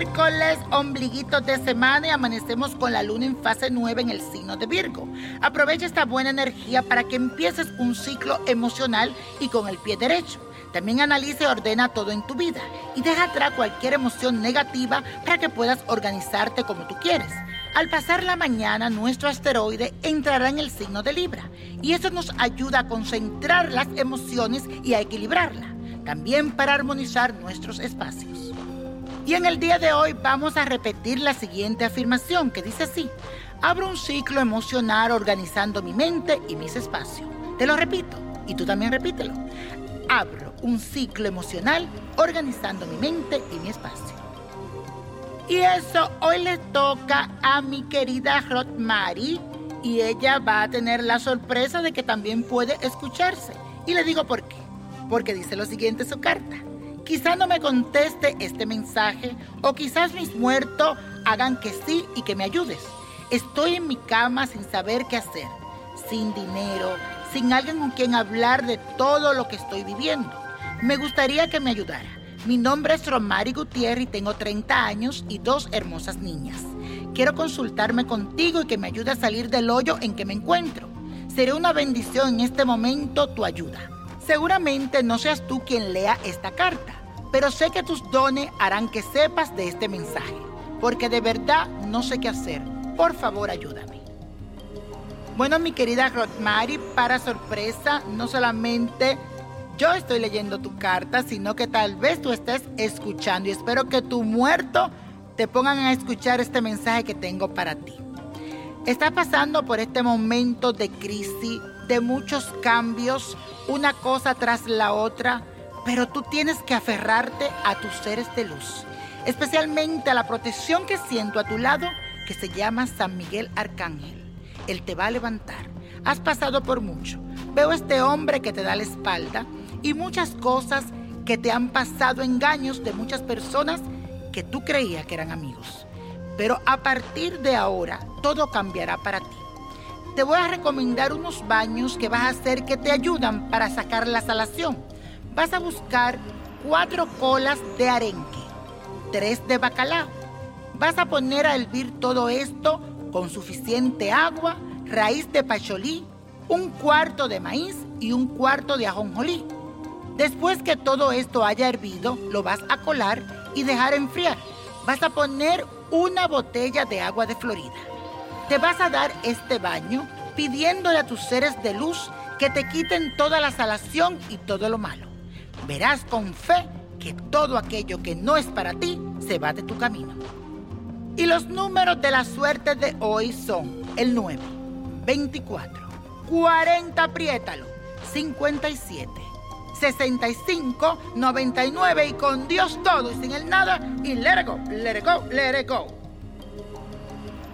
miércoles, ombliguitos de semana y amanecemos con la luna en fase 9 en el signo de Virgo. Aprovecha esta buena energía para que empieces un ciclo emocional y con el pie derecho. También analiza y ordena todo en tu vida y deja atrás cualquier emoción negativa para que puedas organizarte como tú quieres. Al pasar la mañana, nuestro asteroide entrará en el signo de Libra y eso nos ayuda a concentrar las emociones y a equilibrarla, también para armonizar nuestros espacios. Y en el día de hoy vamos a repetir la siguiente afirmación que dice así, abro un ciclo emocional organizando mi mente y mis espacios. Te lo repito y tú también repítelo. Abro un ciclo emocional organizando mi mente y mi espacio. Y eso hoy le toca a mi querida Rothmary y ella va a tener la sorpresa de que también puede escucharse. Y le digo por qué. Porque dice lo siguiente su carta. Quizás no me conteste este mensaje o quizás mis muertos hagan que sí y que me ayudes. Estoy en mi cama sin saber qué hacer, sin dinero, sin alguien con quien hablar de todo lo que estoy viviendo. Me gustaría que me ayudara. Mi nombre es Romari Gutiérrez y tengo 30 años y dos hermosas niñas. Quiero consultarme contigo y que me ayude a salir del hoyo en que me encuentro. Seré una bendición en este momento tu ayuda. Seguramente no seas tú quien lea esta carta, pero sé que tus dones harán que sepas de este mensaje, porque de verdad no sé qué hacer. Por favor, ayúdame. Bueno, mi querida Rothmary, para sorpresa, no solamente yo estoy leyendo tu carta, sino que tal vez tú estés escuchando y espero que tu muerto te pongan a escuchar este mensaje que tengo para ti. Estás pasando por este momento de crisis, de muchos cambios, una cosa tras la otra, pero tú tienes que aferrarte a tus seres de luz, especialmente a la protección que siento a tu lado, que se llama San Miguel Arcángel. Él te va a levantar. Has pasado por mucho. Veo este hombre que te da la espalda y muchas cosas que te han pasado engaños de muchas personas que tú creías que eran amigos. Pero a partir de ahora todo cambiará para ti. Te voy a recomendar unos baños que vas a hacer que te ayudan para sacar la salación. Vas a buscar cuatro colas de arenque, tres de bacalao. Vas a poner a hervir todo esto con suficiente agua, raíz de pacholí, un cuarto de maíz y un cuarto de ajonjolí. Después que todo esto haya hervido, lo vas a colar y dejar enfriar. Vas a poner una botella de agua de Florida. Te vas a dar este baño pidiéndole a tus seres de luz que te quiten toda la salación y todo lo malo. Verás con fe que todo aquello que no es para ti se va de tu camino. Y los números de la suerte de hoy son el 9, 24, 40, apriétalo, 57. 65 99 y con Dios todo y sin el nada y let it go, let it go, let it go.